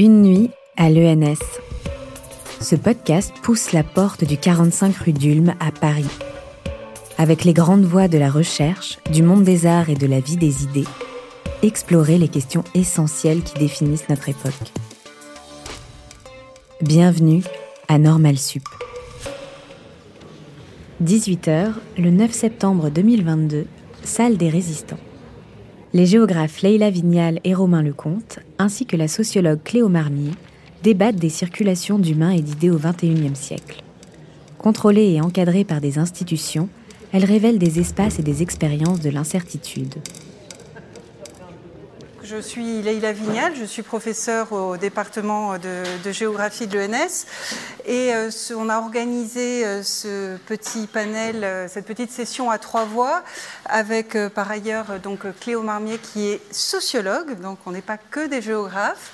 Une nuit à l'ENS. Ce podcast pousse la porte du 45 rue d'Ulm à Paris. Avec les grandes voies de la recherche, du monde des arts et de la vie des idées, explorer les questions essentielles qui définissent notre époque. Bienvenue à Normal Sup. 18h, le 9 septembre 2022, salle des résistants. Les géographes Leila Vignal et Romain Lecomte, ainsi que la sociologue Cléo Marmier, débattent des circulations d'humains et d'idées au XXIe siècle. Contrôlées et encadrées par des institutions, elles révèlent des espaces et des expériences de l'incertitude. Je suis Leïla Vignal, je suis professeure au département de, géographie de l'ENS et euh, on a organisé euh, ce petit panel, euh, cette petite session à trois voix avec par ailleurs donc Cléo Marmier qui est sociologue, donc on n'est pas que des géographes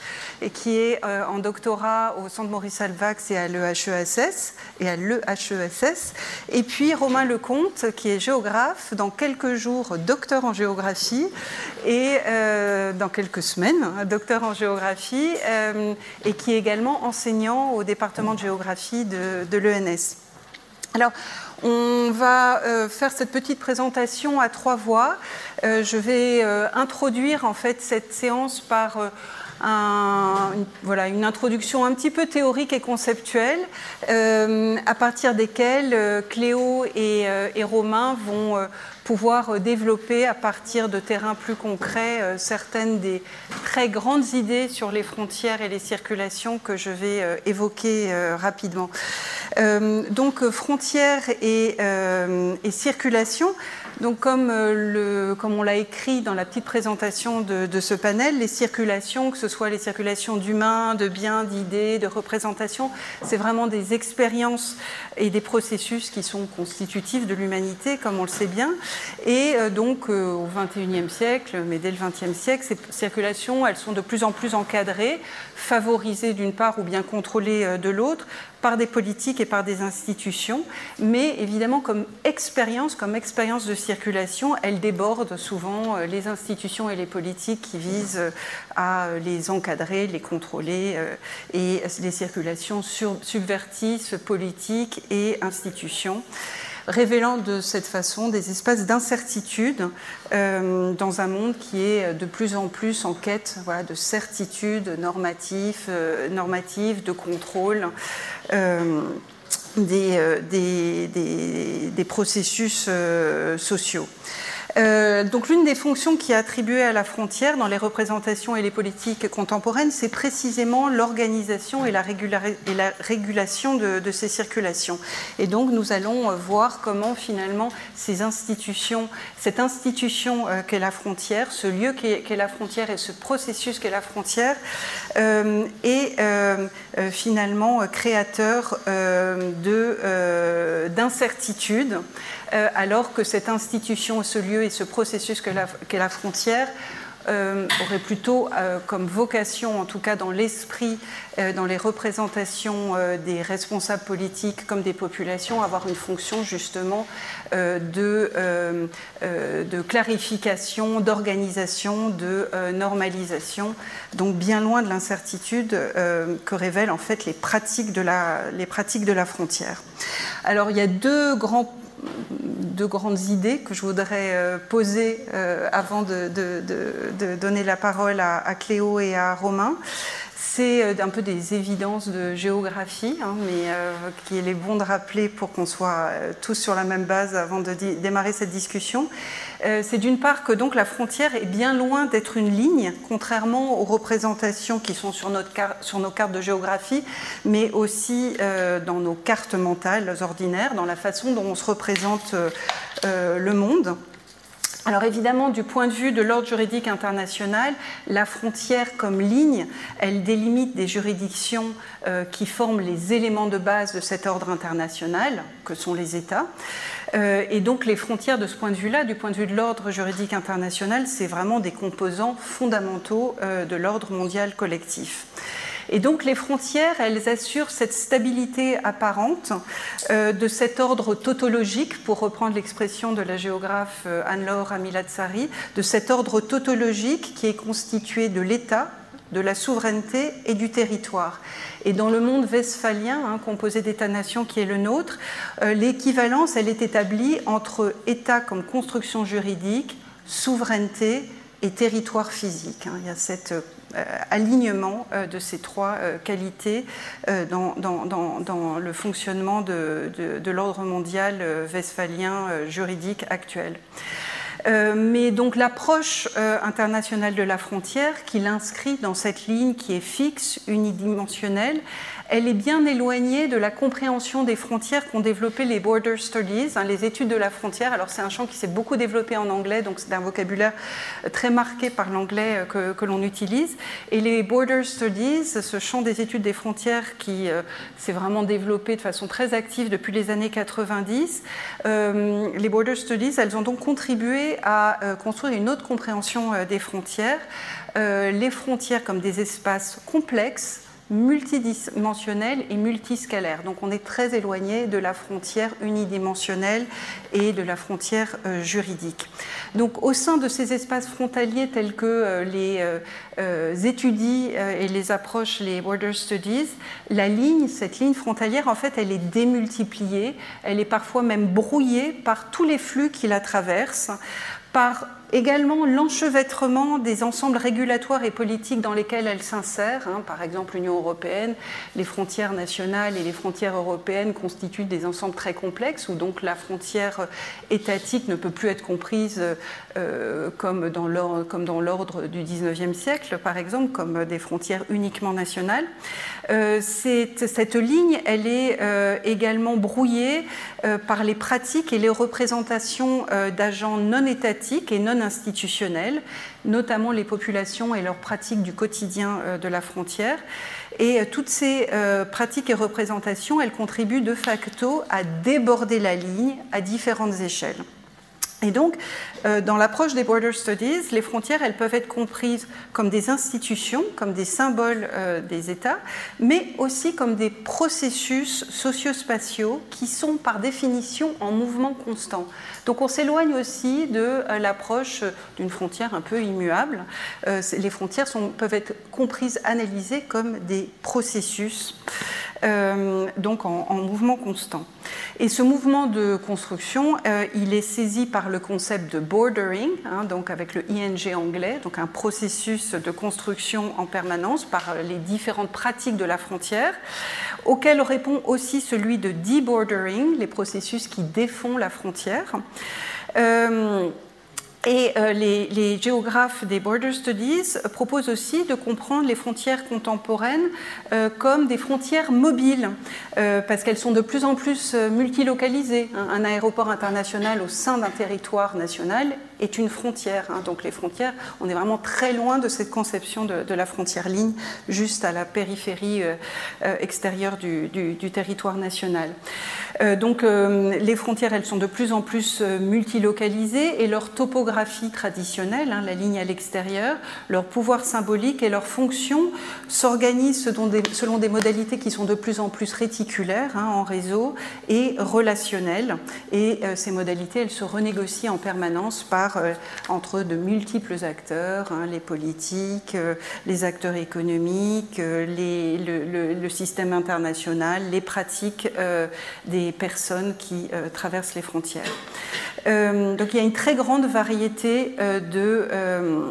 qui est en doctorat au Centre Maurice Alvax et à l'EHESS et à l'EHESS et puis Romain Lecomte qui est géographe dans quelques jours docteur en géographie et dans dans quelques semaines, un docteur en géographie, euh, et qui est également enseignant au département de géographie de, l'ENS. Alors, on va euh, faire cette petite présentation à trois voix. Euh, je vais introduire en fait cette séance par une, voilà, une introduction un petit peu théorique et conceptuelle, à partir desquelles Cléo et, et Romain vont pouvoir euh, développer à partir de terrains plus concrets euh, certaines des très grandes idées sur les frontières et les circulations que je vais euh, évoquer rapidement. donc frontières et, et circulation. Donc, comme, le, comme on l'a écrit dans la petite présentation de, de, ce panel, les circulations, que ce soit les circulations d'humains, de biens, d'idées, de représentations, c'est vraiment des expériences et des processus qui sont constitutifs de l'humanité, comme on le sait bien. Et euh, donc, euh, au XXIe siècle, mais dès le XXe siècle, ces circulations, elles sont de plus en plus encadrées, favorisées d'une part ou bien contrôlées euh, de l'autre, par des politiques et par des institutions, mais évidemment comme expérience, comme expérience de circulation, elle déborde souvent les institutions et les politiques qui visent à les encadrer, les contrôler, et les circulations subvertissent politiques et institutions révélant de cette façon des espaces d'incertitude euh, dans un monde qui est de plus en plus en quête voilà, de certitude normative, euh, normative de contrôle. Euh, des, des, des, des, processus sociaux. Euh, donc l'une des fonctions qui est attribuée à la frontière dans les représentations et les politiques contemporaines, c'est précisément l'organisation et, la régulation de, ces circulations. Et donc nous allons euh, voir comment finalement ces institutions, cette institution euh, qu'est la frontière, ce lieu qu'est la frontière et ce processus qu'est la frontière, est finalement créateur d'incertitudes euh, alors que cette institution, ce lieu et ce processus qu'est la, frontière euh, aurait plutôt euh, comme vocation, en tout cas dans l'esprit, dans les représentations des responsables politiques comme des populations, avoir une fonction justement de, de, clarification, d'organisation, de normalisation, donc bien loin de l'incertitude que révèlent en fait les pratiques de la, les pratiques de la frontière. Alors il y a deux grands deux grandes idées que je voudrais euh, poser euh, avant de, donner la parole à, Cléo et à Romain. C'est euh, un peu des évidences de géographie, hein, mais qu'il est bon de rappeler pour qu'on soit tous sur la même base avant de démarrer cette discussion. Euh, c'est d'une part que donc la frontière est bien loin d'être une ligne, contrairement aux représentations qui sont sur, nos cartes de géographie, mais aussi euh, dans nos cartes mentales ordinaires, dans la façon dont on se représente euh, le monde. Alors évidemment, du point de vue de l'ordre juridique international, la frontière comme ligne, elle délimite des juridictions qui forment les éléments de base de cet ordre international, que sont les États. Euh, et donc les frontières de ce point de vue-là, du point de vue de l'ordre juridique international, c'est vraiment des composants fondamentaux euh, de l'ordre mondial collectif. Et donc les frontières, elles assurent cette stabilité apparente euh, de cet ordre tautologique, pour reprendre l'expression de la géographe Anne-Laure Amilatsari, de cet ordre tautologique qui est constitué de l'État, de la souveraineté et du territoire. Et dans le monde westphalien, hein, composé d'États-nations qui est le nôtre, euh, l'équivalence, elle est établie entre État comme construction juridique, souveraineté et territoire physique. Hein. Il y a cet euh, alignement euh, de ces trois qualités dans, le fonctionnement de, l'ordre mondial westphalien juridique actuel. Euh, mais donc l'approche euh, internationale de la frontière, qui l'inscrit dans cette ligne qui est fixe, unidimensionnelle, elle est bien éloignée de la compréhension des frontières qu'ont développé les border studies, hein, les études de la frontière. Alors c'est un champ qui s'est beaucoup développé en anglais, donc c'est un vocabulaire très marqué par l'anglais euh, que, l'on utilise. Et les border studies, ce champ des études des frontières qui euh, s'est vraiment développé de façon très active depuis les années 90, euh, les border studies, elles ont donc contribué à construire une autre compréhension des frontières. les frontières comme des espaces complexes multidimensionnel et multiscalaire. Donc on est très éloigné de la frontière unidimensionnelle et de la frontière euh, juridique. Donc au sein de ces espaces frontaliers tels que euh, les euh, étudient et les approches les border studies, la ligne, cette ligne frontalière, en fait, elle est démultipliée, elle est parfois même brouillée par tous les flux qui la traversent, par Également l'enchevêtrement des ensembles régulatoires et politiques dans lesquels elle s'insère, hein. par exemple l'Union européenne, les frontières nationales et les frontières européennes constituent des ensembles très complexes où donc la frontière étatique ne peut plus être comprise euh, comme dans l'ordre du 19e siècle, par exemple, comme des frontières uniquement nationales. Euh, cette, ligne, elle est euh, également brouillée par les pratiques et les représentations d'agents non étatiques et non institutionnelles, notamment les populations et leurs pratiques du quotidien euh, de la frontière. Et euh, toutes ces euh, pratiques et représentations, elles contribuent de facto à déborder la ligne à différentes échelles. Et donc, dans l'approche des border studies, les frontières, elles peuvent être comprises comme des institutions, comme des symboles euh, des États, mais aussi comme des processus sociospatiaux qui sont par définition en mouvement constant. Donc, on s'éloigne aussi de euh, l'approche d'une frontière un peu immuable. les frontières peuvent être comprises, analysées comme des processus. Euh, donc en, mouvement constant. Et ce mouvement de construction, euh, il est saisi par le concept de bordering, hein, donc avec le ING anglais, donc un processus de construction en permanence par les différentes pratiques de la frontière, auquel répond aussi celui de debordering, les processus qui défont la frontière. Euh, et euh, les, géographes des Border Studies proposent aussi de comprendre les frontières contemporaines euh, comme des frontières mobiles, euh, parce qu'elles sont de plus en plus multilocalisées. Un aéroport international au sein d'un territoire national est une frontière. Hein. Donc les frontières, on est vraiment très loin de cette conception de, la frontière ligne, juste à la périphérie extérieure du, territoire national. donc les frontières, elles sont de plus en plus multilocalisées et leur topographie traditionnelle, hein, la ligne à l'extérieur, leur pouvoir symbolique et leur fonction s'organisent selon des, modalités qui sont de plus en plus réticulaires hein, en réseau et relationnelles. Et euh, ces modalités, elles se renégocient en permanence par, euh, entre de multiples acteurs, hein, les politiques, euh, les acteurs économiques, le, le, système international, les pratiques des personnes qui traversent les frontières. donc il y a une très grande variété euh, euh,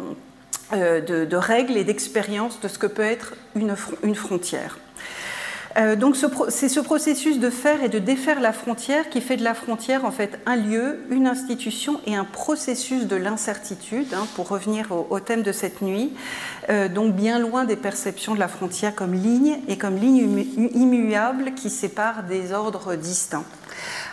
euh, de, règles et d'expériences de ce que peut être une, frontière. donc c'est ce processus de faire et de défaire la frontière qui fait de la frontière en fait un lieu, une institution et un processus de l'incertitude, hein, pour revenir au, thème de cette nuit, donc bien loin des perceptions de la frontière comme ligne et comme ligne immuable qui sépare des ordres distincts.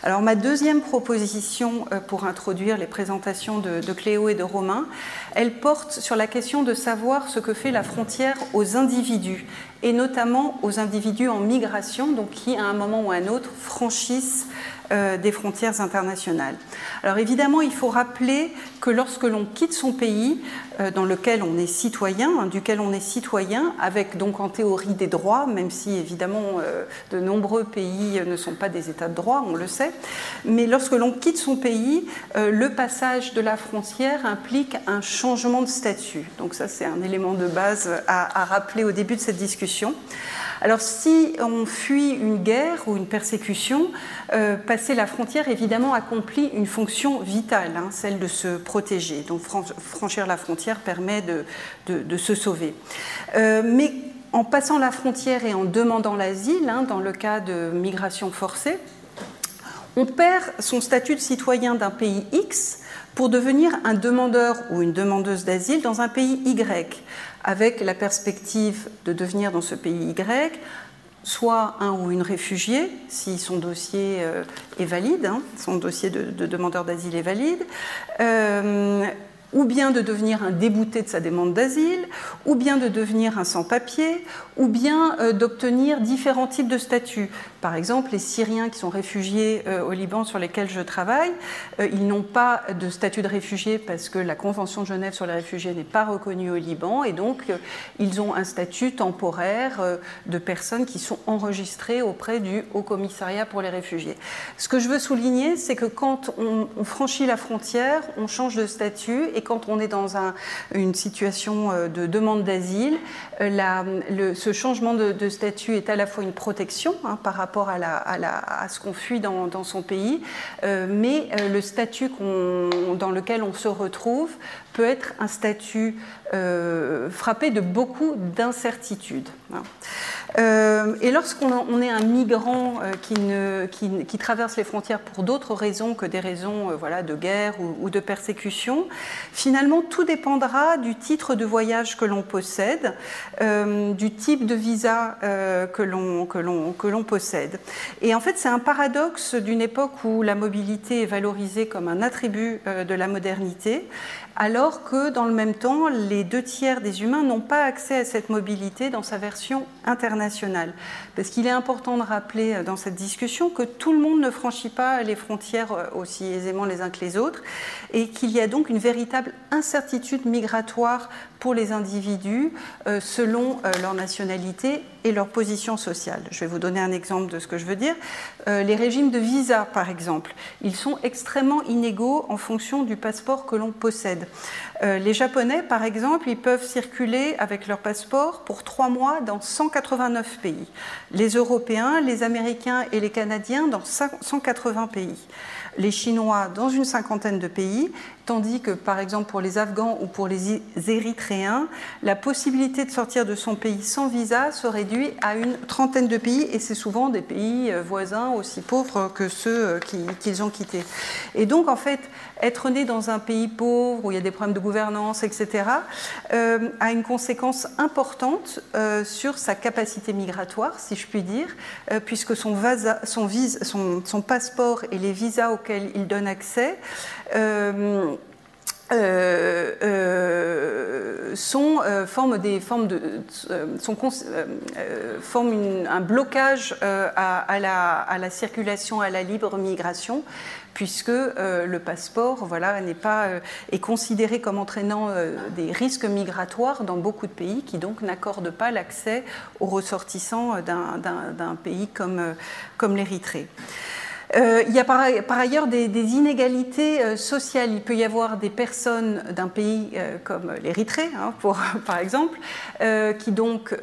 Alors ma deuxième proposition euh, pour introduire les présentations de, Cléo et de Romain, elle porte sur la question de savoir ce que fait la frontière aux individus, et notamment aux individus en migration, donc qui à un moment ou à un autre franchissent des frontières internationales. Alors évidemment, il faut rappeler que lorsque l'on quitte son pays, dans lequel on est citoyen, hein, duquel on est citoyen, avec donc en théorie des droits, même si évidemment de nombreux pays ne sont pas des États de droit, on le sait, mais lorsque l'on quitte son pays, le passage de la frontière implique un changement de statut. Donc ça, c'est un élément de base à, rappeler au début de cette discussion. Alors si on fuit une guerre ou une persécution, euh, passer la frontière évidemment accomplit une fonction vitale, hein, celle de se protéger. Donc franchir la frontière permet de, se sauver. Euh, mais en passant la frontière et en demandant l'asile, hein, dans le cas de migration forcée, on perd son statut de citoyen d'un pays X pour devenir un demandeur ou une demandeuse d'asile dans un pays Y, avec la perspective de devenir dans ce pays Y soit un ou une réfugiée, si son dossier euh, est valide, hein, son dossier de, demandeur d'asile est valide, euh, ou bien de devenir un débouté de sa demande d'asile, ou bien de devenir un sans-papier, ou bien euh, d'obtenir différents types de statuts. Par exemple, les Syriens qui sont réfugiés euh, au Liban sur lesquels je travaille, euh, ils n'ont pas de statut de réfugié parce que la Convention de Genève sur les réfugiés n'est pas reconnue au Liban, et donc ils ont un statut temporaire de personnes qui sont enregistrées auprès du Haut Commissariat pour les réfugiés. Ce que je veux souligner, c'est que quand on, franchit la frontière, on change de statut quand on est dans une situation euh, de demande d'asile, euh, ce changement de, statut est à la fois une protection hein, par rapport à, ce qu'on fuit dans, son pays, euh, mais le statut dans lequel on se retrouve peut être un statut frappé de beaucoup d'incertitudes. Euh, et lorsqu'on est un migrant euh, qui, traverse les frontières pour d'autres raisons que des raisons euh, voilà, de guerre ou, de persécution, finalement tout dépendra du titre de voyage que l'on possède, du type de visa que l'on possède. Et en fait, c'est un paradoxe d'une époque où la mobilité est valorisée comme un attribut de la modernité, alors que dans le même temps, les deux tiers des humains n'ont pas accès à cette mobilité dans sa version internationale. Parce qu'il est important de rappeler euh, dans cette discussion que tout le monde ne franchit pas les frontières euh, aussi aisément les uns que les autres, et qu'il y a donc une véritable incertitude migratoire pour les individus euh, selon leur nationalité et leur position sociale. Je vais vous donner un exemple de ce que je veux dire. Euh, les régimes de visa, par exemple, ils sont extrêmement inégaux en fonction du passeport que l'on possède. les Japonais, par exemple, ils peuvent circuler avec leur passeport pour trois mois dans 189 pays. Les Européens, les Américains et les Canadiens dans 180 pays les Chinois dans une cinquantaine de pays, tandis que par exemple pour les Afghans ou pour les Érythréens, la possibilité de sortir de son pays sans visa se réduit à une trentaine de pays, et c'est souvent des pays euh, voisins aussi pauvres que ceux euh, qu'ils ont quittés. Et donc en fait, être né dans un pays pauvre où il y a des problèmes de gouvernance, etc., euh, a une conséquence importante sur sa capacité migratoire, si je puis dire, puisque son, son, son, passeport et les visas auxquels il donne accès euh, euh, euh, sont forment des formes de sont, forment un blocage à, la, à, la, circulation à la libre migration puisque le passeport voilà n'est pas est considéré comme entraînant des risques migratoires dans beaucoup de pays qui donc n'accordent pas l'accès aux ressortissants d'un pays comme comme l'Érythrée. Euh, il y a par, ailleurs des, inégalités euh, sociales. Il peut y avoir des personnes d'un pays euh, comme l'Érythrée, hein, par exemple, qui donc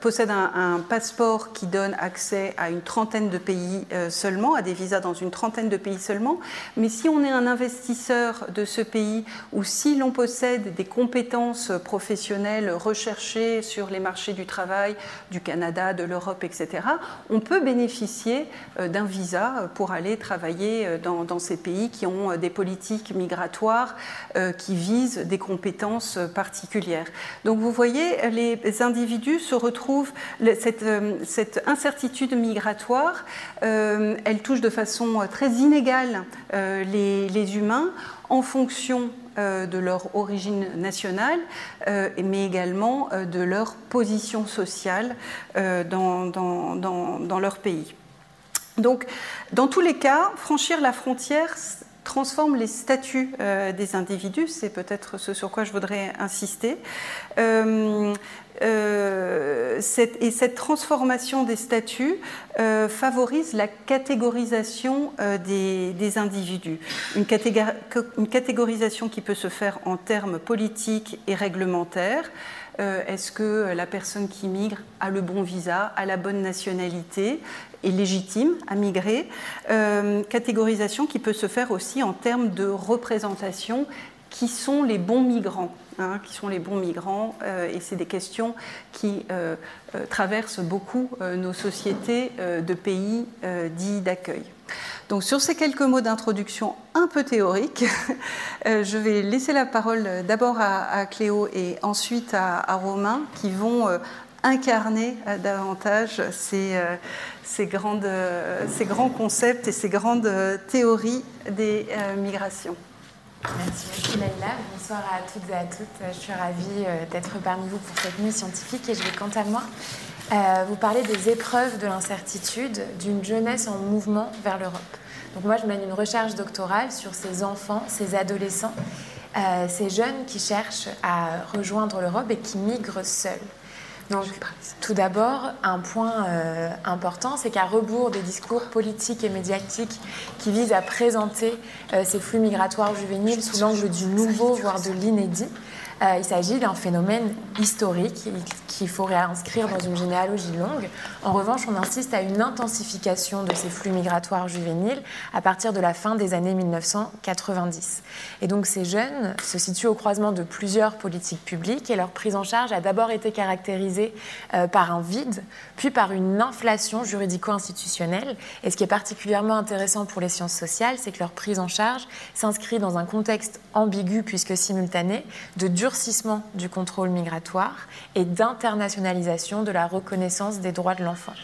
possèdent un, passeport qui donne accès à une trentaine de pays seulement, à des visas dans une trentaine de pays seulement. Mais si on est un investisseur de ce pays ou si l'on possède des compétences professionnelles recherchées sur les marchés du travail du Canada, de l'Europe, etc., on peut bénéficier d'un visa pour aller travailler euh, dans, ces pays qui ont euh, des politiques migratoires euh, qui visent des compétences particulières. Donc vous voyez, les individus se retrouvent, cette, incertitude migratoire, elle touche de façon très inégale les, humains en fonction de leur origine nationale, mais également de leur position sociale dans leur pays. Donc, dans tous les cas, franchir la frontière transforme les statuts euh, des individus, c'est peut-être ce sur quoi je voudrais insister. Euh, euh, et cette transformation des statuts favorise la catégorisation des, individus. Une, une, catégorisation qui peut se faire en termes politiques et réglementaires. Est-ce que la personne qui migre a le bon visa, a la bonne nationalité est légitime à migrer? Euh, catégorisation qui peut se faire aussi en termes de représentation qui sont les bons migrants. Hein, qui sont les bons migrants, euh, et c'est des questions qui euh, traversent beaucoup nos sociétés de pays dits d'accueil. Donc sur ces quelques mots d'introduction un peu théoriques, je vais laisser la parole d'abord à, Cléo et ensuite à, Romain qui vont incarner davantage ces, grands concepts et ces grandes théories des euh, migrations. Merci, Laïla. Bonsoir à toutes et à toutes. Je suis ravie euh, d'être parmi vous pour cette nuit scientifique et je vais quant à moi euh, vous parler des épreuves de l'incertitude d'une jeunesse en mouvement vers l'Europe. Donc moi, je mène une recherche doctorale sur ces enfants, ces adolescents, ces jeunes qui cherchent à rejoindre l'Europe et qui migrent seuls. Donc, tout d'abord, un point euh, important, c'est qu'à rebours des discours politiques et médiatiques qui visent à présenter euh, ces flux migratoires juvéniles sous l'angle du nouveau, voire de l'inédit, euh, il s'agit d'un phénomène historique qu'il faut réinscrire dans une généalogie longue. En revanche, on insiste à une intensification de ces flux migratoires juvéniles à partir de la fin des années 1990. Et donc ces jeunes se situent au croisement de plusieurs politiques publiques et leur prise en charge a d'abord été caractérisée euh, par un vide, puis par une inflation juridico-institutionnelle. Et ce qui est particulièrement intéressant pour les sciences sociales, c'est que leur prise en charge s'inscrit dans un contexte ambigu puisque simultané de du contrôle migratoire et d'internationalisation de la reconnaissance des droits de l'enfant.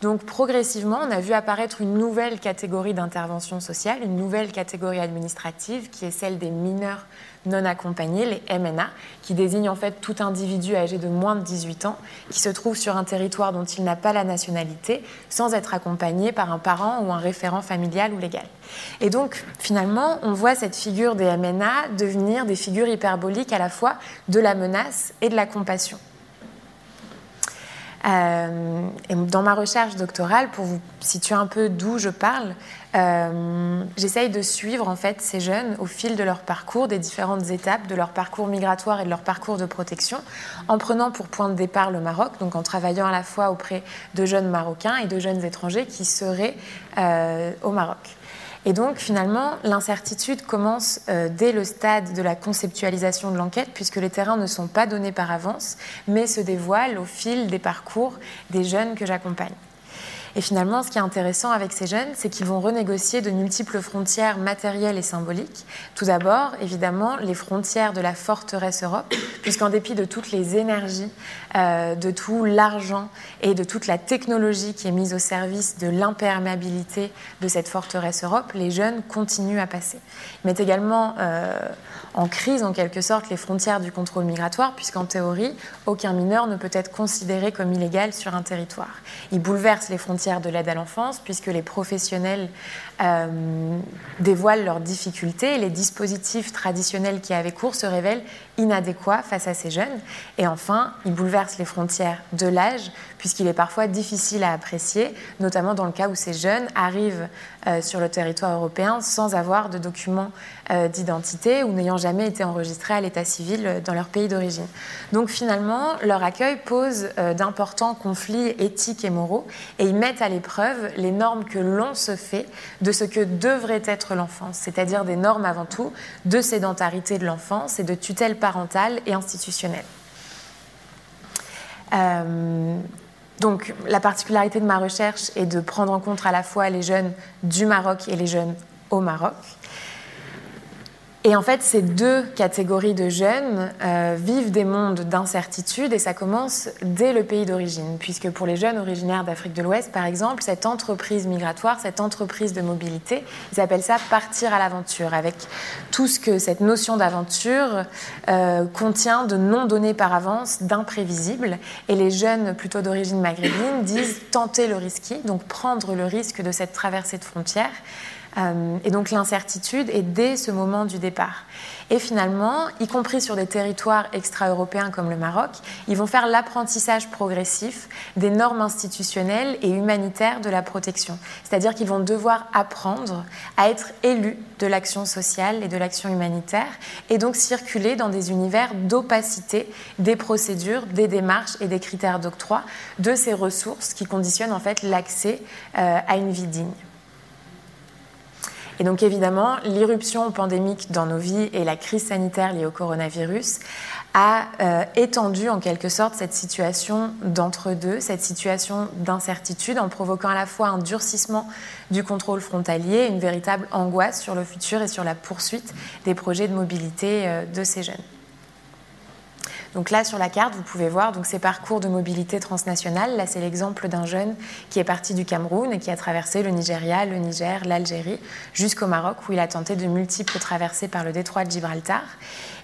Donc progressivement, on a vu apparaître une nouvelle catégorie d'intervention sociale, une nouvelle catégorie administrative qui est celle des mineurs non accompagnés, les MNA, qui désignent en fait tout individu âgé de moins de 18 ans qui se trouve sur un territoire dont il n'a pas la nationalité sans être accompagné par un parent ou un référent familial ou légal. Et donc finalement, on voit cette figure des MNA devenir des figures hyperboliques à la fois de la menace et de la compassion. Euh, dans ma recherche doctorale, pour vous situer un peu d'où je parle, euh, j'essaye de suivre en fait ces jeunes au fil de leur parcours, des différentes étapes de leur parcours migratoire et de leur parcours de protection, en prenant pour point de départ le Maroc, donc en travaillant à la fois auprès de jeunes Marocains et de jeunes étrangers qui seraient euh, au Maroc. Et donc finalement, l'incertitude commence euh, dès le stade de la conceptualisation de l'enquête, puisque les terrains ne sont pas donnés par avance, mais se dévoilent au fil des parcours des jeunes que j'accompagne. Et finalement, ce qui est intéressant avec ces jeunes, c'est qu'ils vont renégocier de multiples frontières matérielles et symboliques. Tout d'abord, évidemment, les frontières de la forteresse Europe, puisqu'en dépit de toutes les énergies, euh, de tout l'argent et de toute la technologie qui est mise au service de l'imperméabilité de cette forteresse Europe, les jeunes continuent à passer. Ils mettent également euh, en crise, en quelque sorte, les frontières du contrôle migratoire, puisqu'en théorie, aucun mineur ne peut être considéré comme illégal sur un territoire. Ils bouleversent les frontières de l'aide à l'enfance, puisque les professionnels euh, dévoilent leurs difficultés et les dispositifs traditionnels qui avaient cours se révèlent inadéquats face à ces jeunes. Et enfin, ils bouleversent les frontières de l'âge, puisqu'il est parfois difficile à apprécier, notamment dans le cas où ces jeunes arrivent euh, sur le territoire européen sans avoir de documents euh, d'identité ou n'ayant jamais été enregistrés à l'état civil dans leur pays d'origine. Donc finalement, leur accueil pose d'importants conflits éthiques et moraux et ils mettent à l'épreuve les normes que l'on se fait de ce que devrait être l'enfance, c'est-à-dire des normes avant tout de sédentarité de l'enfance et de tutelle parentale et institutionnelle. Euh, donc la particularité de ma recherche est de prendre en compte à la fois les jeunes du Maroc et les jeunes au Maroc. Et en fait, ces deux catégories de jeunes euh, vivent des mondes d'incertitude et ça commence dès le pays d'origine, puisque pour les jeunes originaires d'Afrique de l'Ouest, par exemple, cette entreprise migratoire, cette entreprise de mobilité, ils appellent ça partir à l'aventure, avec tout ce que cette notion d'aventure euh, contient de non données par avance, d'imprévisibles. Et les jeunes plutôt d'origine maghrébine disent tenter le risque, donc prendre le risque de cette traversée de frontières. Euh, et donc l'incertitude est dès ce moment du départ. Et finalement, y compris sur des territoires extra-européens comme le Maroc, ils vont faire l'apprentissage progressif des normes institutionnelles et humanitaires de la protection. C'est-à-dire qu'ils vont devoir apprendre à être élus de l'action sociale et de l'action humanitaire et donc circuler dans des univers d'opacité des procédures, des démarches et des critères d'octroi de ces ressources qui conditionnent en fait l'accès euh, à une vie digne. Et donc évidemment, l'irruption pandémique dans nos vies et la crise sanitaire liée au coronavirus a euh, étendu en quelque sorte cette situation d'entre-deux, cette situation d'incertitude en provoquant à la fois un durcissement du contrôle frontalier, une véritable angoisse sur le futur et sur la poursuite des projets de mobilité euh, de ces jeunes. Donc là, sur la carte, vous pouvez voir donc, ces parcours de mobilité transnationale. Là, c'est l'exemple d'un jeune qui est parti du Cameroun et qui a traversé le Nigeria, le Niger, l'Algérie, jusqu'au Maroc, où il a tenté de multiples traversées par le détroit de Gibraltar.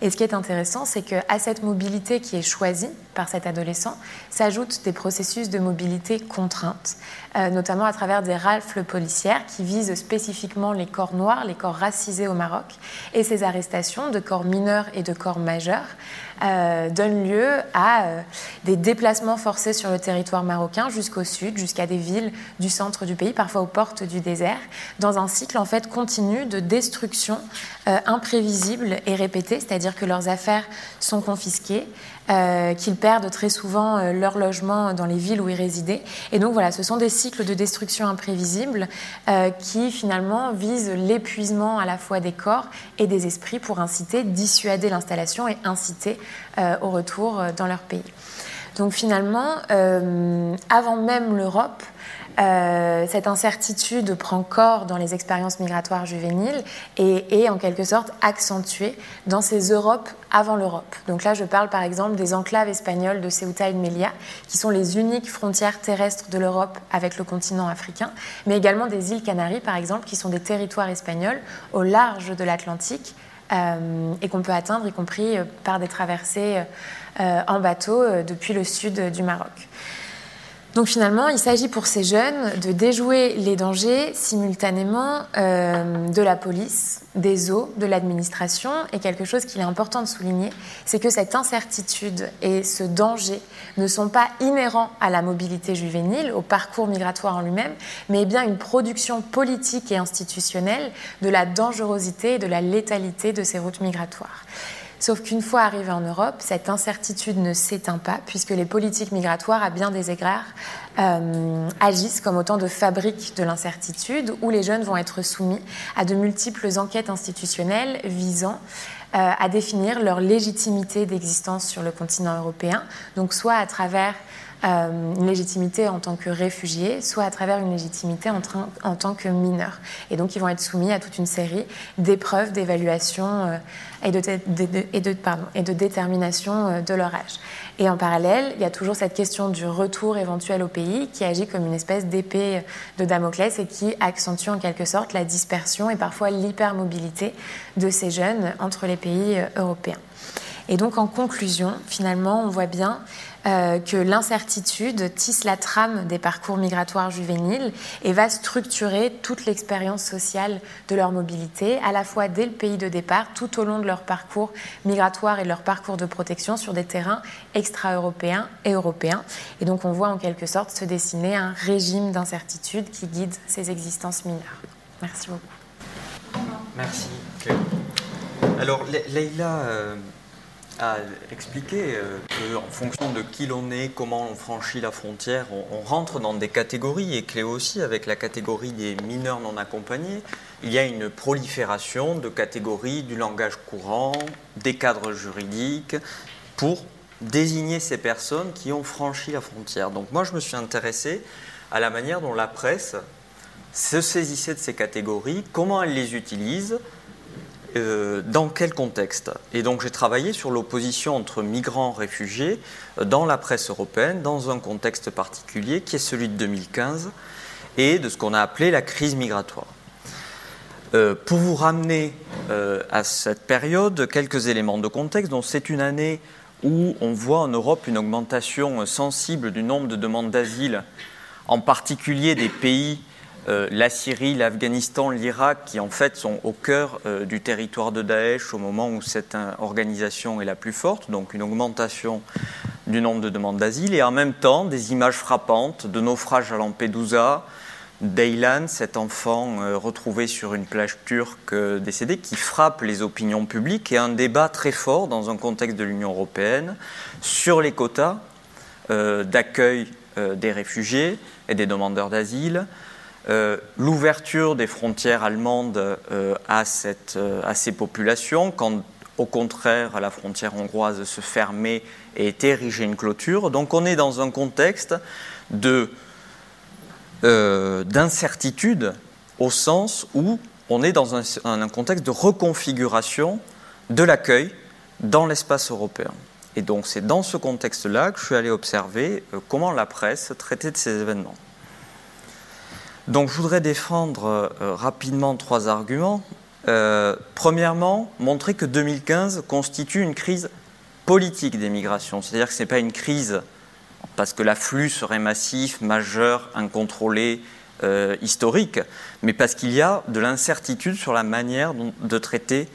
Et ce qui est intéressant, c'est qu'à cette mobilité qui est choisie par cet adolescent s'ajoutent des processus de mobilité contraintes, euh, notamment à travers des rafles policières qui visent spécifiquement les corps noirs, les corps racisés au Maroc, et ces arrestations de corps mineurs et de corps majeurs euh, donnent lieu à euh, des déplacements forcés sur le territoire marocain jusqu'au sud, jusqu'à des villes du centre du pays, parfois aux portes du désert, dans un cycle en fait continu de destruction euh, imprévisible et répétée, c'est-à-dire que leurs affaires sont confisquées, euh, qu'ils perdent très souvent euh, leur logement dans les villes où ils résidaient. Et donc voilà, ce sont des cycles de destruction imprévisibles euh, qui finalement visent l'épuisement à la fois des corps et des esprits pour inciter, dissuader l'installation et inciter au retour dans leur pays. Donc finalement, avant même l'Europe, euh, cette incertitude prend corps dans les expériences migratoires juvéniles et est en quelque sorte accentuée dans ces Europes avant l'Europe. Donc là, je parle par exemple des enclaves espagnoles de Ceuta et de Melilla, qui sont les uniques frontières terrestres de l'Europe avec le continent africain, mais également des îles Canaries, par exemple, qui sont des territoires espagnols au large de l'Atlantique euh, et qu'on peut atteindre, y compris euh, par des traversées en bateau depuis le sud du Maroc. Donc finalement, il s'agit pour ces jeunes de déjouer les dangers simultanément euh, de la police, des eaux, de l'administration. Et quelque chose qu'il est important de souligner, c'est que cette incertitude et ce danger ne sont pas inhérents à la mobilité juvénile, au parcours migratoire en lui-même, mais bien une production politique et institutionnelle de la dangerosité et de la létalité de ces routes migratoires. Sauf qu'une fois arrivé en Europe, cette incertitude ne s'éteint pas, puisque les politiques migratoires, à bien des égards, euh, agissent comme autant de fabriques de l'incertitude, où les jeunes vont être soumis à de multiples enquêtes institutionnelles visant euh, à définir leur légitimité d'existence sur le continent européen, donc soit à travers euh, une légitimité en tant que réfugiés, soit à travers une légitimité en, tant que mineurs. Et donc, ils vont être soumis à toute une série d'épreuves, d'évaluation euh, et, de, et, de, détermination euh, de leur âge. Et en parallèle, il y a toujours cette question du retour éventuel au pays qui agit comme une espèce d'épée de Damoclès et qui accentue en quelque sorte la dispersion et parfois l'hypermobilité de ces jeunes entre les pays européens. Et donc en conclusion, finalement, on voit bien euh, que l'incertitude tisse la trame des parcours migratoires juvéniles et va structurer toute l'expérience sociale de leur mobilité, à la fois dès le pays de départ, tout au long de leur parcours migratoire et de leur parcours de protection sur des terrains extra-européens et européens. Et donc on voit en quelque sorte se dessiner un régime d'incertitude qui guide ces existences mineures. Merci beaucoup. Merci. Alors, Leïla, euh, a expliqué euh, qu'en fonction de qui l'on est, comment on franchit la frontière, on, rentre dans des catégories, et Cléo aussi, avec la catégorie des mineurs non accompagnés, il y a une prolifération de catégories du langage courant, des cadres juridiques, pour désigner ces personnes qui ont franchi la frontière. Donc moi, je me suis intéressé à la manière dont la presse se saisissait de ces catégories, comment elle les utilise, euh, dans quel contexte Et donc j'ai travaillé sur l'opposition entre migrants et réfugiés euh, dans la presse européenne, dans un contexte particulier qui est celui de 2015 et de ce qu'on a appelé la crise migratoire. Euh, pour vous ramener à cette période, quelques éléments de contexte. C'est une année où on voit en Europe une augmentation sensible du nombre de demandes d'asile, en particulier des pays euh, la Syrie, l'Afghanistan, l'Irak, qui en fait sont au cœur euh, du territoire de Daesh au moment où cette euh, organisation est la plus forte, donc une augmentation du nombre de demandes d'asile, et en même temps des images frappantes de naufrages à Lampedusa, d'Aylan, cet enfant retrouvé sur une plage turque décédé, qui frappe les opinions publiques, et un débat très fort dans un contexte de l'Union européenne sur les quotas d'accueil des réfugiés et des demandeurs d'asile, euh, l'ouverture des frontières allemandes euh, euh, à, ces populations, quand au contraire la frontière hongroise se fermait et était érigée une clôture. Donc on est dans un contexte d'incertitude au sens où on est dans un, un contexte de reconfiguration de l'accueil dans l'espace européen. Et donc c'est dans ce contexte-là que je suis allé observer comment la presse traitait de ces événements. Donc je voudrais défendre euh, rapidement trois arguments. Euh, premièrement, montrer que 2015 constitue une crise politique des migrations, c'est-à-dire que ce n'est pas une crise parce que l'afflux serait massif, majeur, incontrôlé, euh, historique, mais parce qu'il y a de l'incertitude sur la manière de traiter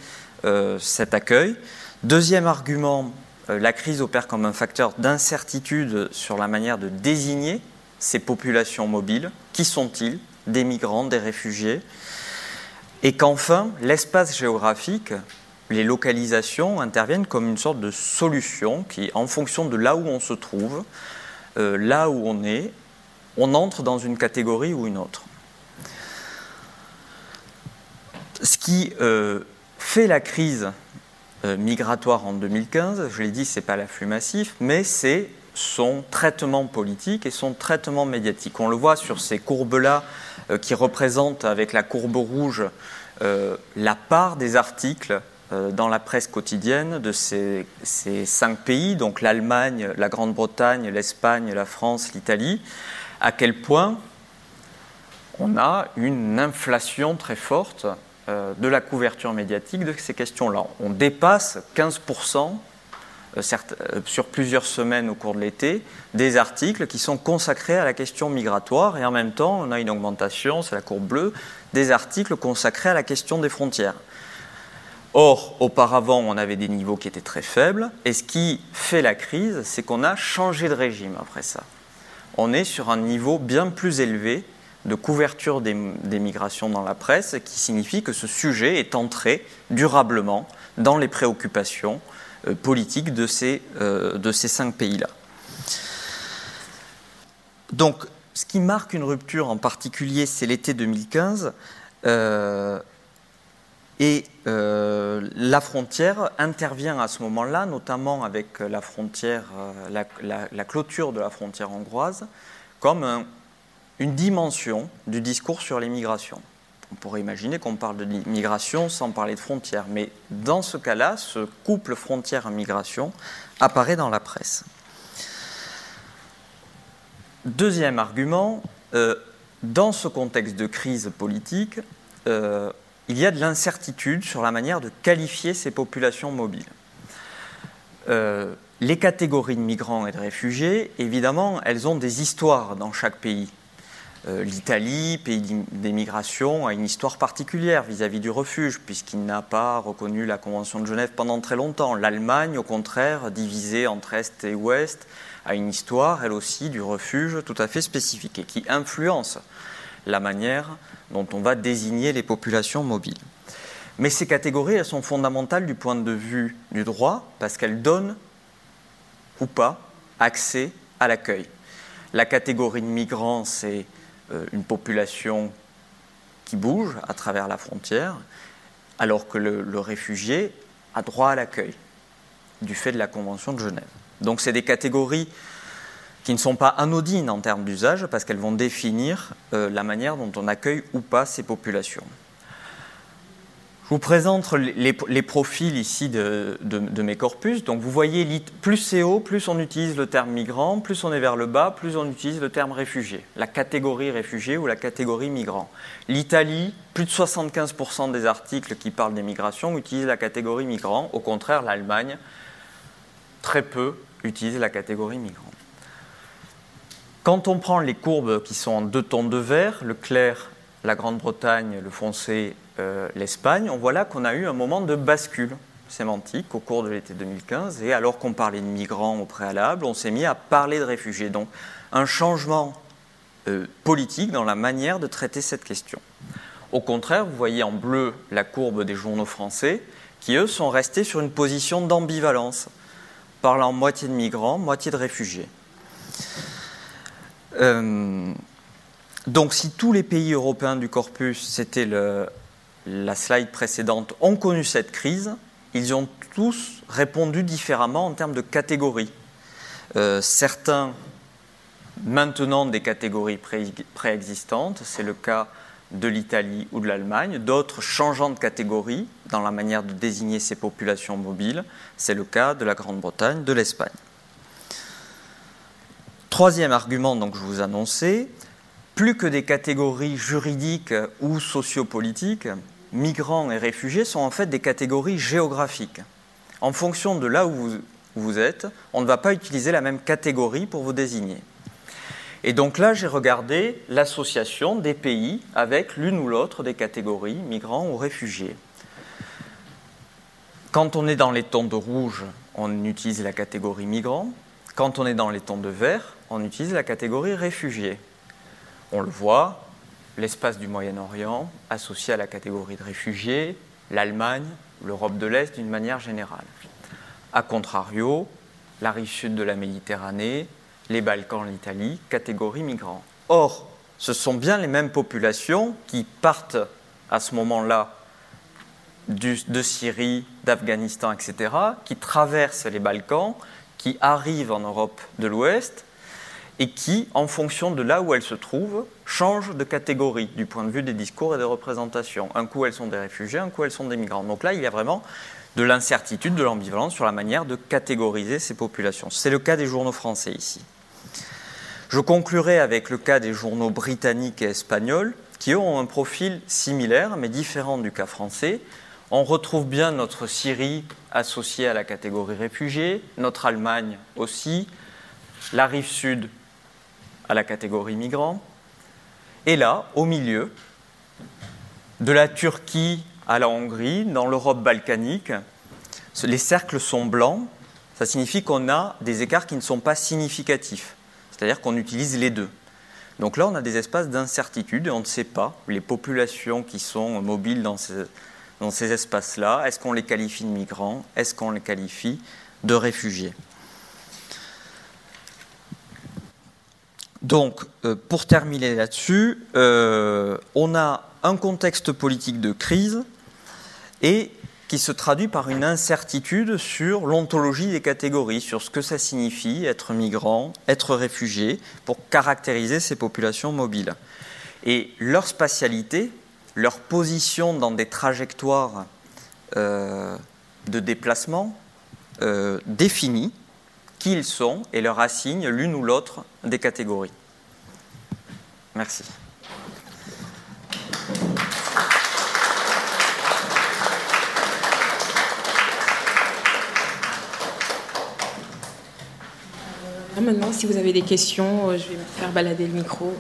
cet accueil. Deuxième argument, la crise opère comme un facteur d'incertitude sur la manière de désigner ces populations mobiles Qui sont-ils? Des migrants, des réfugiés? Et qu'enfin, l'espace géographique, les localisations interviennent comme une sorte de solution qui, en fonction de là où on se trouve, euh, là où on est, on entre dans une catégorie ou une autre. Ce qui euh, fait la crise euh, migratoire en 2015, je l'ai dit, ce n'est pas l'afflux massif, mais c'est son traitement politique et son traitement médiatique. On le voit sur ces courbes-là euh, qui représentent avec la courbe rouge euh, la part des articles euh, dans la presse quotidienne de ces, ces cinq pays, donc l'Allemagne, la Grande-Bretagne, l'Espagne, la France, l'Italie, à quel point on a une inflation très forte de la couverture médiatique de ces questions-là. On dépasse 15% euh, euh, sur plusieurs semaines au cours de l'été, des articles qui sont consacrés à la question migratoire et en même temps, on a une augmentation, c'est la courbe bleue, des articles consacrés à la question des frontières. Or, auparavant, on avait des niveaux qui étaient très faibles, et ce qui fait la crise, c'est qu'on a changé de régime après ça. On est sur un niveau bien plus élevé de couverture des, des migrations dans la presse, qui signifie que ce sujet est entré durablement dans les préoccupations politique de ces, euh, de ces cinq pays-là. Donc, ce qui marque une rupture en particulier, c'est l'été 2015. Euh, et la frontière intervient à ce moment-là, notamment avec la frontière, la, clôture de la frontière hongroise, comme une dimension du discours sur les migrations. On pourrait imaginer qu'on parle de migration sans parler de frontières, mais dans ce cas-là, ce couple frontière-migration apparaît dans la presse. Deuxième argument, euh, dans ce contexte de crise politique, euh, il y a de l'incertitude sur la manière de qualifier ces populations mobiles. Euh, les catégories de migrants et de réfugiés, évidemment, elles ont des histoires dans chaque pays. Euh, L'Italie, pays d'émigration, a une histoire particulière vis-à-vis du refuge, puisqu'il n'a pas reconnu la Convention de Genève pendant très longtemps. L'Allemagne, au contraire, divisée entre Est et Ouest, a une histoire, elle aussi, du refuge tout à fait spécifique et qui influence la manière dont on va désigner les populations mobiles. Mais ces catégories, elles sont fondamentales du point de vue du droit, parce qu'elles donnent ou pas accès à l'accueil. La catégorie de migrants, c'est une population qui bouge à travers la frontière, alors que le, réfugié a droit à l'accueil du fait de la Convention de Genève. Donc c'est des catégories qui ne sont pas anodines en termes d'usage parce qu'elles vont définir euh, la manière dont on accueille ou pas ces populations. Je vous présente les, profils ici de, mes corpus. Donc vous voyez, plus c'est haut, plus on utilise le terme migrant, plus on est vers le bas, plus on utilise le terme réfugié, la catégorie réfugié ou la catégorie migrant. L'Italie, plus de 75% des articles qui parlent des migrations utilisent la catégorie migrant. Au contraire, l'Allemagne, très peu utilise la catégorie migrant. Quand on prend les courbes qui sont en deux tons de vert, le clair, la Grande-Bretagne, le foncé, euh, l'Espagne, on voit là qu'on a eu un moment de bascule sémantique au cours de l'été 2015. Et alors qu'on parlait de migrants au préalable, on s'est mis à parler de réfugiés. Donc un changement euh, politique dans la manière de traiter cette question. Au contraire, vous voyez en bleu la courbe des journaux français qui, eux, sont restés sur une position d'ambivalence, parlant moitié de migrants, moitié de réfugiés. Euh, donc si tous les pays européens du corpus, c'était le, la slide précédente, ont connu cette crise, ils ont tous répondu différemment en termes de catégories. Euh, certains maintenant des catégories préexistantes, c'est le cas de l'Italie ou de l'Allemagne, d'autres changeant de catégorie dans la manière de désigner ces populations mobiles, c'est le cas de la Grande-Bretagne, de l'Espagne. Troisième argument donc, que je vous annonçais, plus que des catégories juridiques ou sociopolitiques, migrants et réfugiés sont en fait des catégories géographiques. En fonction de là où vous, êtes, on ne va pas utiliser la même catégorie pour vous désigner. Et donc là, j'ai regardé l'association des pays avec l'une ou l'autre des catégories, migrants ou réfugiés. Quand on est dans les tons de rouge, on utilise la catégorie migrants. Quand on est dans les tons de vert, on utilise la catégorie réfugiés. On le voit, l'espace du Moyen-Orient associé à la catégorie de réfugiés, l'Allemagne, l'Europe de l'Est d'une manière générale. A contrario, la rive sud de la Méditerranée, les Balkans, l'Italie, catégorie migrants. Or, ce sont bien les mêmes populations qui partent à ce moment-là de Syrie, d'Afghanistan, etc., qui traversent les Balkans, qui arrivent en Europe de l'Ouest et qui, en fonction de là où elles se trouvent, changent de catégorie du point de vue des discours et des représentations. Un coup, elles sont des réfugiés, un coup, elles sont des migrants. Donc là, il y a vraiment de l'incertitude, de l'ambivalence sur la manière de catégoriser ces populations. C'est le cas des journaux français ici. Je conclurai avec le cas des journaux britanniques et espagnols, qui ont un profil similaire, mais différent du cas français. On retrouve bien notre Syrie associée à la catégorie réfugiés, notre Allemagne aussi, la rive sud à la catégorie migrants. Et là, au milieu, de la Turquie à la Hongrie, dans l'Europe balkanique, les cercles sont blancs. Ça signifie qu'on a des écarts qui ne sont pas significatifs, c'est-à-dire qu'on utilise les deux. Donc là, on a des espaces d'incertitude et on ne sait pas les populations qui sont mobiles dans ces, dans ces espaces-là. Est-ce qu'on les qualifie de migrants? Est-ce qu'on les qualifie de réfugiés? Donc, euh, pour terminer là-dessus, euh, on a un contexte politique de crise et qui se traduit par une incertitude sur l'ontologie des catégories, sur ce que ça signifie être migrant, être réfugié, pour caractériser ces populations mobiles. Et leur spatialité, leur position dans des trajectoires euh, de déplacement définit qui ils sont et leur assigne l'une ou l'autre des catégories. Merci. Maintenant, si vous avez des questions, euh, je vais faire balader le micro.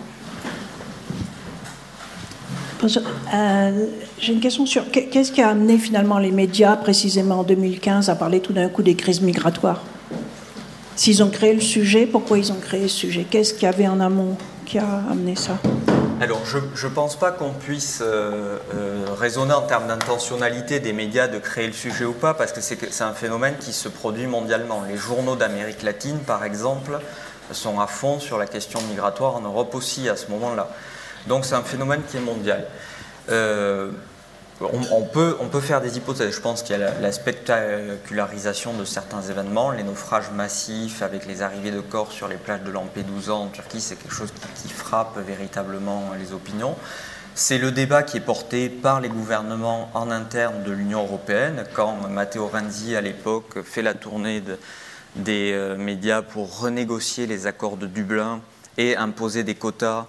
Euh, j'ai une question sur qu'est-ce qui a amené finalement les médias, précisément en 2015, à parler tout d'un coup des crises migratoires? S'ils ont créé le sujet, pourquoi ils ont créé ce sujet? Qu'est-ce qu'il y avait en amont qui a amené ça? Alors, je ne pense pas qu'on puisse euh, euh, raisonner en termes d'intentionnalité des médias de créer le sujet ou pas, parce que c'est un phénomène qui se produit mondialement. Les journaux d'Amérique latine, par exemple, sont à fond sur la question migratoire en Europe aussi à ce moment-là. Donc, c'est un phénomène qui est mondial. Euh, on, peut, on peut faire des hypothèses. Je pense qu'il y a la, spectacularisation de certains événements, les naufrages massifs avec les arrivées de corps sur les plages de Lampedusa en Turquie, c'est quelque chose qui, frappe véritablement les opinions. C'est le débat qui est porté par les gouvernements en interne de l'Union européenne, quand Matteo Renzi, à l'époque, fait la tournée des euh, médias pour renégocier les accords de Dublin et imposer des quotas.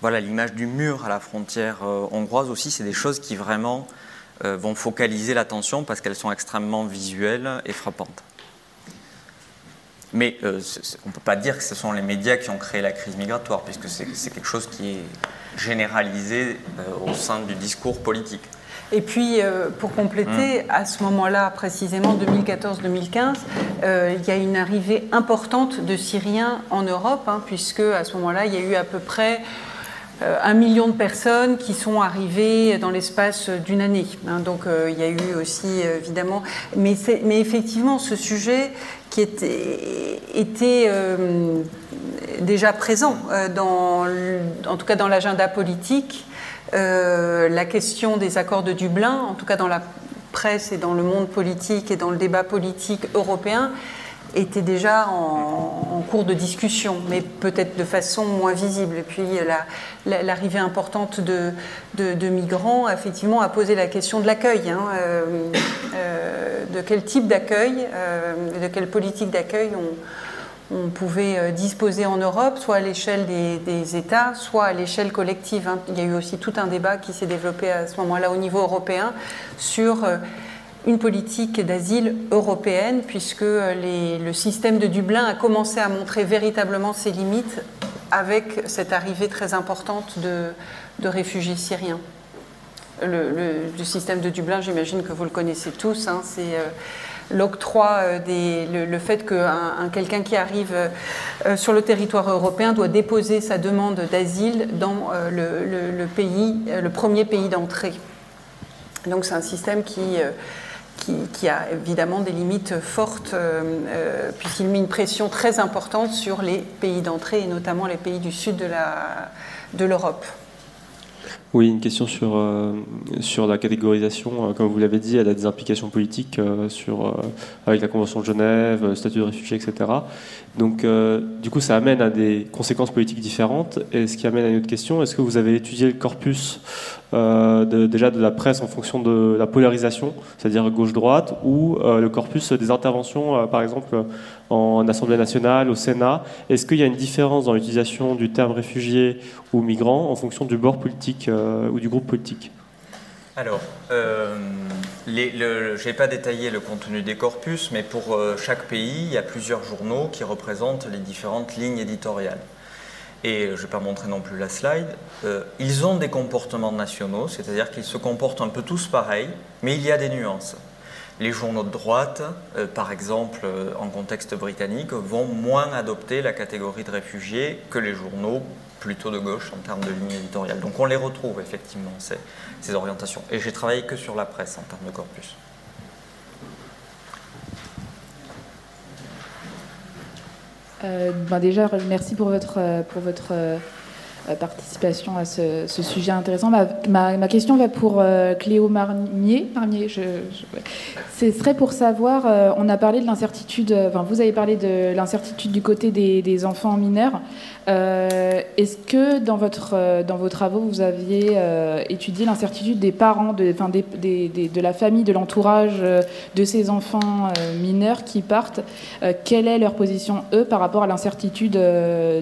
Voilà, l'image du mur à la frontière euh, hongroise aussi, c'est des choses qui vraiment euh, vont focaliser l'attention parce qu'elles sont extrêmement visuelles et frappantes. Mais on ne peut pas dire que ce sont les médias qui ont créé la crise migratoire, puisque c'est quelque chose qui est généralisé euh, au sein du discours politique. Et puis, euh, pour compléter, mmh. à ce moment-là, précisément 2014-2015, euh, il y a une arrivée importante de Syriens en Europe, hein, puisque à ce moment-là, il y a eu à peu près un million de personnes qui sont arrivées dans l'espace d'une année. Hein. donc, il y a eu aussi, évidemment, mais, effectivement, ce sujet qui était, déjà présent euh, dans, en tout cas dans l'agenda politique. Euh, la question des accords de Dublin, en tout cas dans la presse et dans le monde politique et dans le débat politique européen, était déjà en, cours de discussion, mais peut-être de façon moins visible. Et puis l'arrivée importante de, de, migrants, effectivement, a posé la question de l'accueil. Hein, euh, de quel type d'accueil, de quelle politique d'accueil on, on pouvait euh, disposer en Europe, soit à l'échelle des, États, soit à l'échelle collective. Hein. Il y a eu aussi tout un débat qui s'est développé à ce moment-là au niveau européen sur euh, une politique d'asile européenne, puisque euh, le système de Dublin a commencé à montrer véritablement ses limites avec cette arrivée très importante de, réfugiés syriens. Le, système de Dublin, j'imagine que vous le connaissez tous, hein, c'est l'octroi euh, le, fait que quelqu'un qui arrive euh, sur le territoire européen doit déposer sa demande d'asile dans euh, le, pays, le premier pays d'entrée. Donc c'est un système qui, qui, a évidemment des limites fortes, puisqu'il met une pression très importante sur les pays d'entrée, et notamment les pays du sud de l'Europe. Oui, une question sur, euh, sur la catégorisation. Euh, comme vous l'avez dit, elle a des implications politiques euh, sur, avec la Convention de Genève, le statut de réfugié, etc. Donc, du coup, ça amène à des conséquences politiques différentes. Et ce qui amène à une autre question, est-ce que vous avez étudié le corpus de, déjà de la presse en fonction de la polarisation, c'est-à-dire gauche-droite, ou le corpus des interventions, par exemple, en Assemblée nationale, au Sénat Est-ce qu'il y a une différence dans l'utilisation du terme réfugié ou migrant en fonction du bord politique euh, ou du groupe politique? Alors, euh, je n'ai pas détaillé le contenu des corpus, mais pour euh, chaque pays, il y a plusieurs journaux qui représentent les différentes lignes éditoriales. Et je ne vais pas montrer non plus la slide. ils ont des comportements nationaux, c'est-à-dire qu'ils se comportent un peu tous pareil, mais il y a des nuances. Les journaux de droite, par exemple en contexte britannique, vont moins adopter la catégorie de réfugiés que les journaux plutôt de gauche en termes de ligne éditoriale. Donc on les retrouve effectivement, ces, ces orientations. Et j'ai travaillé que sur la presse en termes de corpus. Euh, ben déjà, merci pour votre, pour votre euh, participation à ce, sujet intéressant. Ma, ma, question va pour euh, Cléo Marnier. Marnier Ce serait pour savoir, euh, on a parlé de l'incertitude, enfin vous avez parlé de l'incertitude du côté des, des enfants mineurs. Euh, est-ce que dans, votre, dans vos travaux, vous aviez étudié l'incertitude des parents, de, la famille, de l'entourage de ces enfants mineurs qui partent Quelle est leur position, eux, par rapport à l'incertitude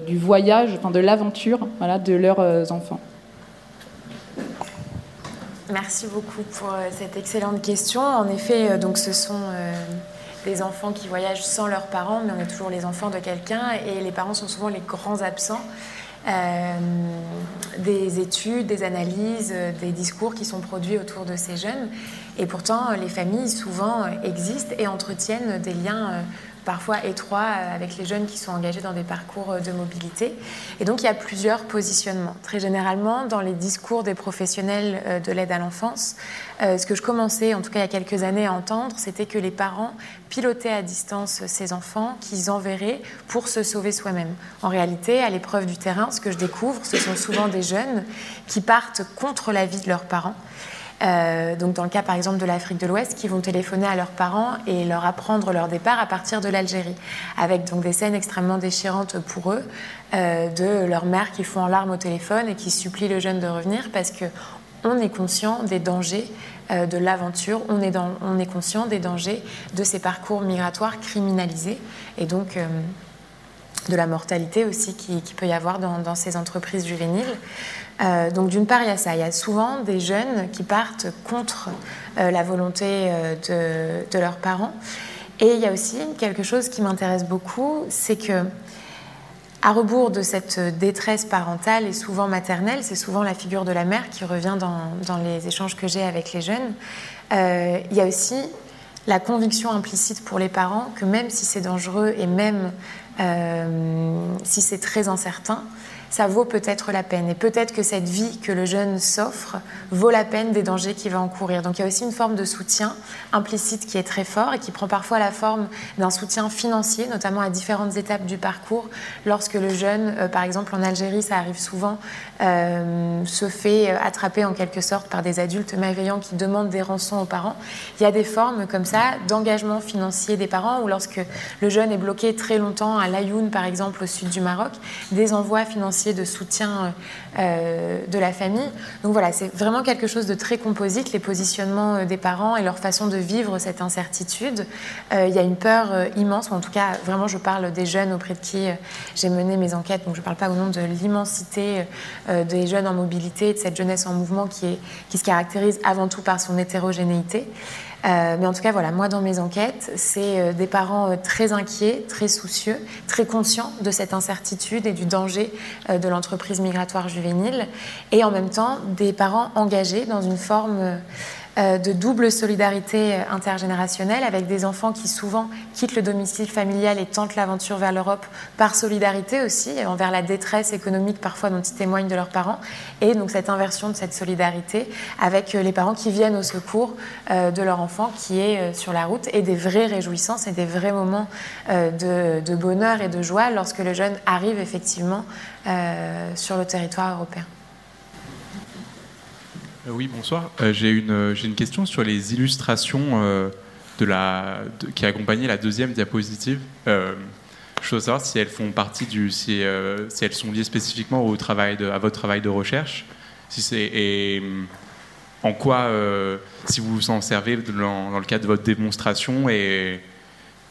du voyage, de l'aventure de leurs euh, enfants? Merci beaucoup pour euh, cette excellente question. En effet, euh, donc ce sont des enfants qui voyagent sans leurs parents, mais on est toujours les enfants de quelqu'un et les parents sont souvent les grands absents. des études, des analyses, des discours qui sont produits autour de ces jeunes. Et pourtant, les familles souvent existent et entretiennent des liens parfois étroit euh, avec les jeunes qui sont engagés dans des parcours euh, de mobilité. Et donc il y a plusieurs positionnements. Très généralement, dans les discours des professionnels euh, de l'aide à l'enfance, ce que je commençais, en tout cas il y a quelques années, à entendre, c'était que les parents pilotaient à distance ces enfants qu'ils enverraient pour se sauver soi-même. En réalité, à l'épreuve du terrain, ce que je découvre, ce sont souvent des jeunes qui partent contre l'avis de leurs parents donc dans le cas par exemple de l'Afrique de l'Ouest, qui vont téléphoner à leurs parents et leur apprendre leur départ à partir de l'Algérie, avec donc des scènes extrêmement déchirantes pour eux, de leur mère qui font en larmes au téléphone et qui supplie le jeune de revenir parce que on est conscient des dangers de l'aventure, on, est on est conscient des dangers de ces parcours migratoires criminalisés et donc de la mortalité aussi qui, peut y avoir dans, ces entreprises juvéniles. Euh, donc d'une part, il y a ça. Il y a souvent des jeunes qui partent contre euh, la volonté euh, de, leurs parents. Et il y a aussi quelque chose qui m'intéresse beaucoup, c'est que à rebours de cette détresse parentale et souvent maternelle, c'est souvent la figure de la mère qui revient dans, les échanges que j'ai avec les jeunes. il y a aussi la conviction implicite pour les parents que même si c'est dangereux et même si c'est très incertain, ça vaut peut-être la peine. Et peut-être que cette vie que le jeune s'offre vaut la peine des dangers qu'il va encourir. Donc il y a aussi une forme de soutien implicite qui est très fort et qui prend parfois la forme d'un soutien financier, notamment à différentes étapes du parcours. Lorsque le jeune, euh, par exemple en Algérie, ça arrive souvent, euh, se fait attraper en quelque sorte par des adultes malveillants qui demandent des rançons aux parents. Il y a des formes comme ça d'engagement financier des parents ou lorsque le jeune est bloqué très longtemps à Laayoune, par exemple, au sud du Maroc, des envois financiers de soutien euh, de la famille. Donc voilà, c'est vraiment quelque chose de très composite, les positionnements euh, des parents et leur façon de vivre cette incertitude. Euh, il y a une peur immense, en tout cas, vraiment, je parle des jeunes auprès de qui j'ai mené mes enquêtes, donc je ne parle pas au nom de l'immensité des jeunes en mobilité, de cette jeunesse en mouvement qui, est, qui se caractérise avant tout par son hétérogénéité. Euh, mais en tout cas, voilà, moi dans mes enquêtes, c'est euh, des parents euh, très inquiets, très soucieux, très conscients de cette incertitude et du danger de l'entreprise migratoire juvénile, et en même temps des parents engagés dans une forme de double solidarité euh, intergénérationnelle avec des enfants qui souvent quittent le domicile familial et tentent l'aventure vers l'Europe par solidarité aussi, envers la détresse économique parfois dont ils témoignent de leurs parents, et donc cette inversion de cette solidarité avec euh, les parents qui viennent au secours de leur enfant qui est sur la route et des vraies réjouissances et des vrais moments de, bonheur et de joie lorsque le jeune arrive effectivement sur le territoire européen. Euh, oui, bonsoir. Euh, j'ai une, euh, une question sur les illustrations de la, qui accompagnaient la deuxième diapositive. je veux savoir si elles font partie du, si, si, elles sont liées spécifiquement au travail de, à votre travail de recherche, si et en quoi, si vous vous en servez dans, dans, le cadre de votre démonstration et,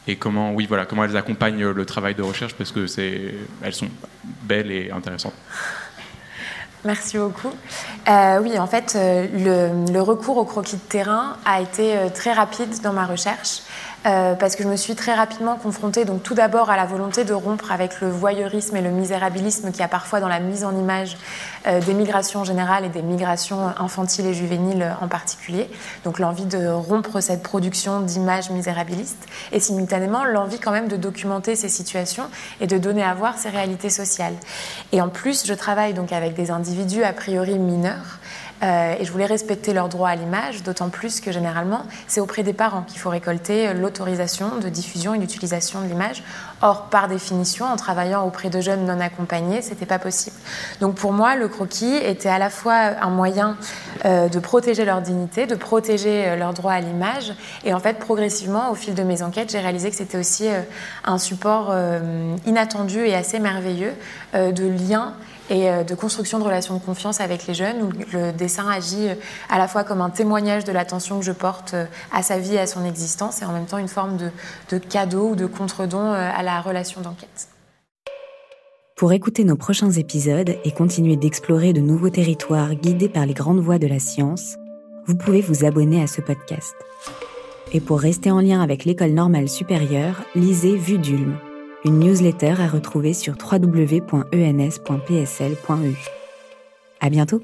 et comment, oui, voilà, comment elles accompagnent le travail de recherche parce que c'est, elles sont belles et intéressantes. Merci beaucoup. Euh, oui, en fait, euh, le, recours au croquis de terrain a été euh, très rapide dans ma recherche. Euh, parce que je me suis très rapidement confrontée, donc tout d'abord à la volonté de rompre avec le voyeurisme et le misérabilisme qu'il y a parfois dans la mise en image euh, des migrations générales et des migrations infantiles et juvéniles en particulier. Donc l'envie de rompre cette production d'images misérabilistes et simultanément l'envie quand même de documenter ces situations et de donner à voir ces réalités sociales. Et en plus, je travaille donc avec des individus a priori mineurs. Euh, et je voulais respecter leur droit à l'image, d'autant plus que généralement, c'est auprès des parents qu'il faut récolter l'autorisation de diffusion et d'utilisation de l'image. Or, par définition, en travaillant auprès de jeunes non accompagnés, c'était pas possible. Donc pour moi, le croquis était à la fois un moyen euh, de protéger leur dignité, de protéger euh, leur droit à l'image, et en fait, progressivement, au fil de mes enquêtes, j'ai réalisé que c'était aussi un support inattendu et assez merveilleux de lien et euh, de construction de relations de confiance avec les jeunes, où le dessin agit euh, à la fois comme un témoignage de l'attention que je porte euh, à sa vie et à son existence, et en même temps une forme de, cadeau ou de contre-don à la relation d'enquête. Pour écouter nos prochains épisodes et continuer d'explorer de nouveaux territoires guidés par les grandes voies de la science, vous pouvez vous abonner à ce podcast. Et pour rester en lien avec l'école normale supérieure, lisez Vue d'Ulm, une newsletter à retrouver sur www.ens.psl.eu. À bientôt!